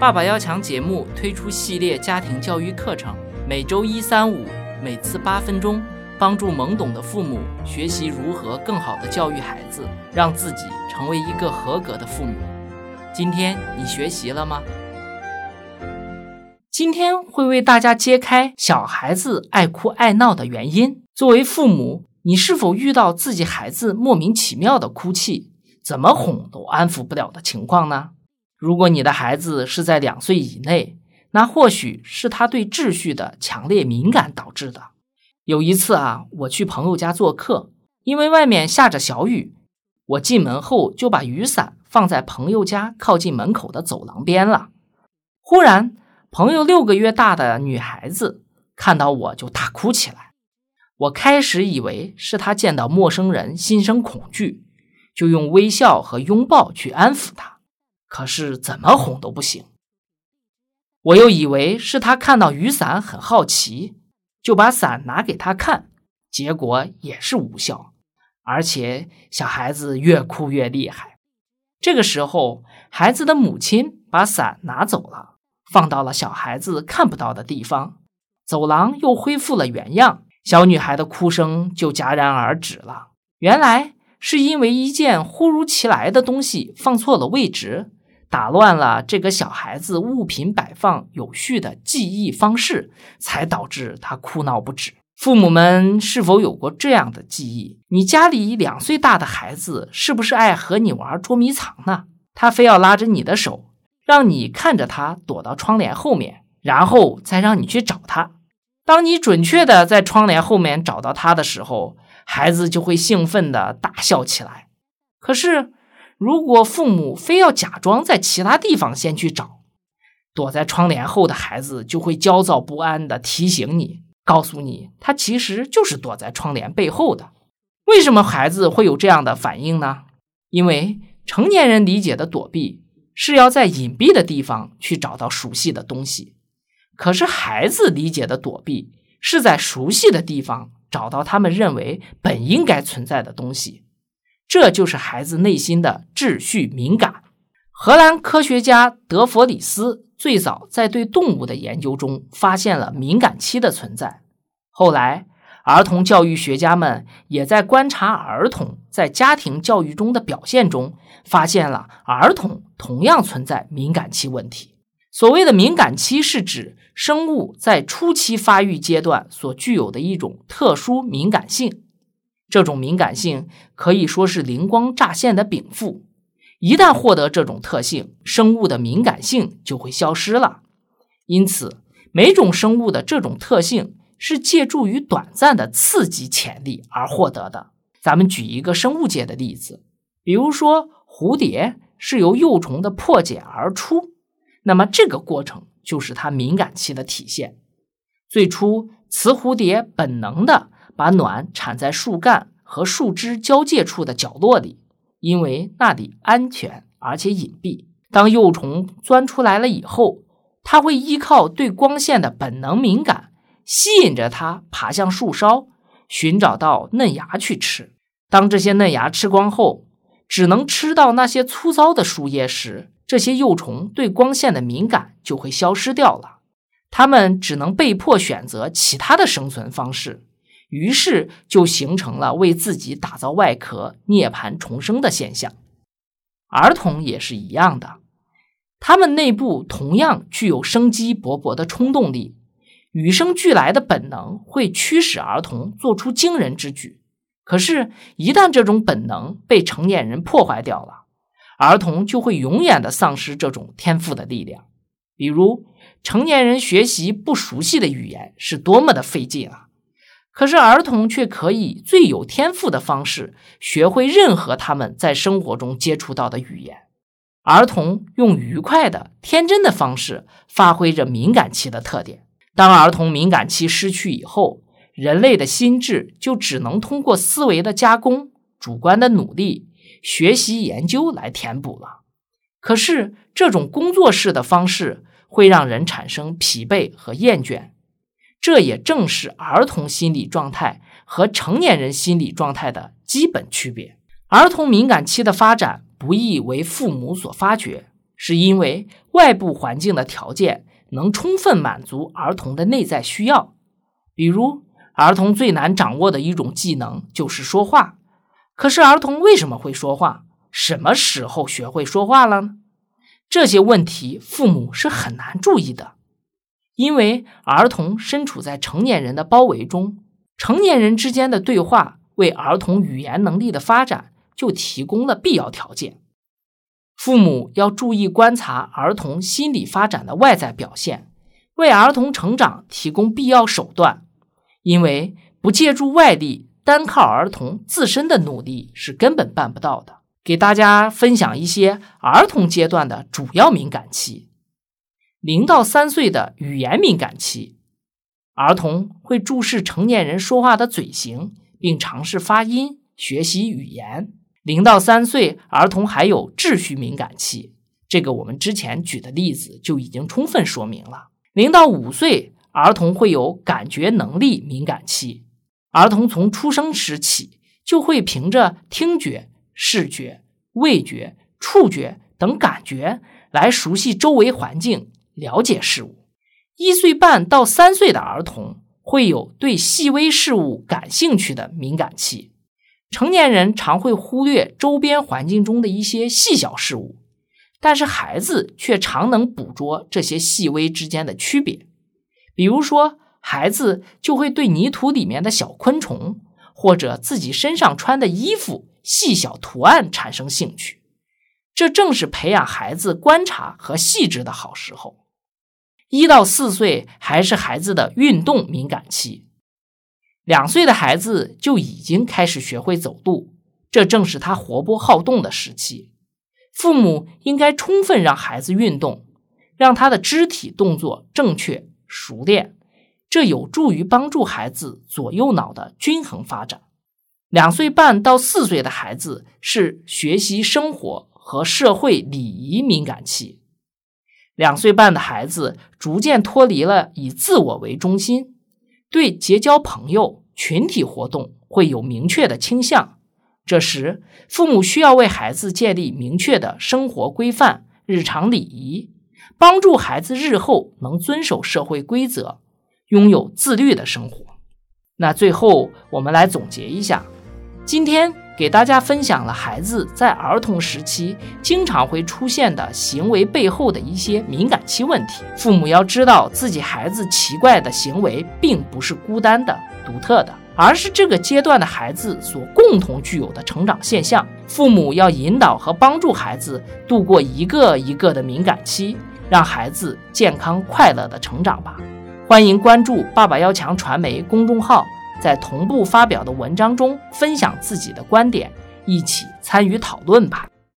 爸爸要强节目推出系列家庭教育课程，每周一、三、五，每次八分钟，帮助懵懂的父母学习如何更好的教育孩子，让自己成为一个合格的父母。今天你学习了吗？今天会为大家揭开小孩子爱哭爱闹的原因。作为父母，你是否遇到自己孩子莫名其妙的哭泣，怎么哄都安抚不了的情况呢？如果你的孩子是在两岁以内，那或许是他对秩序的强烈敏感导致的。有一次啊，我去朋友家做客，因为外面下着小雨，我进门后就把雨伞放在朋友家靠近门口的走廊边了。忽然，朋友六个月大的女孩子看到我就大哭起来。我开始以为是她见到陌生人心生恐惧，就用微笑和拥抱去安抚她。可是怎么哄都不行。我又以为是他看到雨伞很好奇，就把伞拿给他看，结果也是无效，而且小孩子越哭越厉害。这个时候，孩子的母亲把伞拿走了，放到了小孩子看不到的地方，走廊又恢复了原样，小女孩的哭声就戛然而止了。原来是因为一件忽如其来的东西放错了位置。打乱了这个小孩子物品摆放有序的记忆方式，才导致他哭闹不止。父母们是否有过这样的记忆？你家里两岁大的孩子是不是爱和你玩捉迷藏呢？他非要拉着你的手，让你看着他躲到窗帘后面，然后再让你去找他。当你准确的在窗帘后面找到他的时候，孩子就会兴奋的大笑起来。可是。如果父母非要假装在其他地方先去找，躲在窗帘后的孩子就会焦躁不安地提醒你，告诉你他其实就是躲在窗帘背后的。为什么孩子会有这样的反应呢？因为成年人理解的躲避是要在隐蔽的地方去找到熟悉的东西，可是孩子理解的躲避是在熟悉的地方找到他们认为本应该存在的东西。这就是孩子内心的秩序敏感。荷兰科学家德弗里斯最早在对动物的研究中发现了敏感期的存在。后来，儿童教育学家们也在观察儿童在家庭教育中的表现中，发现了儿童同样存在敏感期问题。所谓的敏感期，是指生物在初期发育阶段所具有的一种特殊敏感性。这种敏感性可以说是灵光乍现的禀赋，一旦获得这种特性，生物的敏感性就会消失了。因此，每种生物的这种特性是借助于短暂的刺激潜力而获得的。咱们举一个生物界的例子，比如说蝴蝶是由幼虫的破茧而出，那么这个过程就是它敏感期的体现。最初，雌蝴蝶本能的。把卵产在树干和树枝交界处的角落里，因为那里安全而且隐蔽。当幼虫钻出来了以后，它会依靠对光线的本能敏感，吸引着它爬向树梢，寻找到嫩芽去吃。当这些嫩芽吃光后，只能吃到那些粗糙的树叶时，这些幼虫对光线的敏感就会消失掉了，它们只能被迫选择其他的生存方式。于是就形成了为自己打造外壳、涅槃重生的现象。儿童也是一样的，他们内部同样具有生机勃勃的冲动力，与生俱来的本能会驱使儿童做出惊人之举。可是，一旦这种本能被成年人破坏掉了，儿童就会永远的丧失这种天赋的力量。比如，成年人学习不熟悉的语言是多么的费劲啊！可是儿童却可以最有天赋的方式学会任何他们在生活中接触到的语言。儿童用愉快的、天真的方式发挥着敏感期的特点。当儿童敏感期失去以后，人类的心智就只能通过思维的加工、主观的努力、学习研究来填补了。可是这种工作式的方式会让人产生疲惫和厌倦。这也正是儿童心理状态和成年人心理状态的基本区别。儿童敏感期的发展不易为父母所发觉，是因为外部环境的条件能充分满足儿童的内在需要。比如，儿童最难掌握的一种技能就是说话。可是，儿童为什么会说话？什么时候学会说话了呢？这些问题，父母是很难注意的，因为儿童身处在成年人的包围中，成年人之间的对话为儿童语言能力的发展就提供了必要条件。父母要注意观察儿童心理发展的外在表现，为儿童成长提供必要手段。因为不借助外力，单靠儿童自身的努力是根本办不到的。给大家分享一些儿童阶段的主要敏感期：零到三岁的语言敏感期，儿童会注视成年人说话的嘴型，并尝试发音、学习语言。零到三岁，儿童还有秩序敏感期，这个我们之前举的例子就已经充分说明了。零到五岁，儿童会有感觉能力敏感期，儿童从出生时起就会凭着听觉、视觉、味觉、触觉等感觉来熟悉周围环境，了解事物。一岁半到三岁的儿童会有对细微事物感兴趣的敏感期。成年人常会忽略周边环境中的一些细小事物，但是孩子却常能捕捉这些细微之间的区别。比如说，孩子就会对泥土里面的小昆虫，或者自己身上穿的衣服细小图案产生兴趣。这正是培养孩子观察和细致的好时候。一到四岁还是孩子的运动敏感期。两岁的孩子就已经开始学会走路，这正是他活泼好动的时期。父母应该充分让孩子运动，让他的肢体动作正确熟练，这有助于帮助孩子左右脑的均衡发展。两岁半到四岁的孩子是学习生活和社会礼仪敏感期。两岁半的孩子逐渐脱离了以自我为中心。对结交朋友、群体活动会有明确的倾向，这时父母需要为孩子建立明确的生活规范、日常礼仪，帮助孩子日后能遵守社会规则，拥有自律的生活。那最后我们来总结一下，今天。给大家分享了孩子在儿童时期经常会出现的行为背后的一些敏感期问题。父母要知道自己孩子奇怪的行为并不是孤单的、独特的，而是这个阶段的孩子所共同具有的成长现象。父母要引导和帮助孩子度过一个一个的敏感期，让孩子健康快乐的成长吧。欢迎关注“爸爸要强”传媒公众号。在同步发表的文章中分享自己的观点，一起参与讨论吧。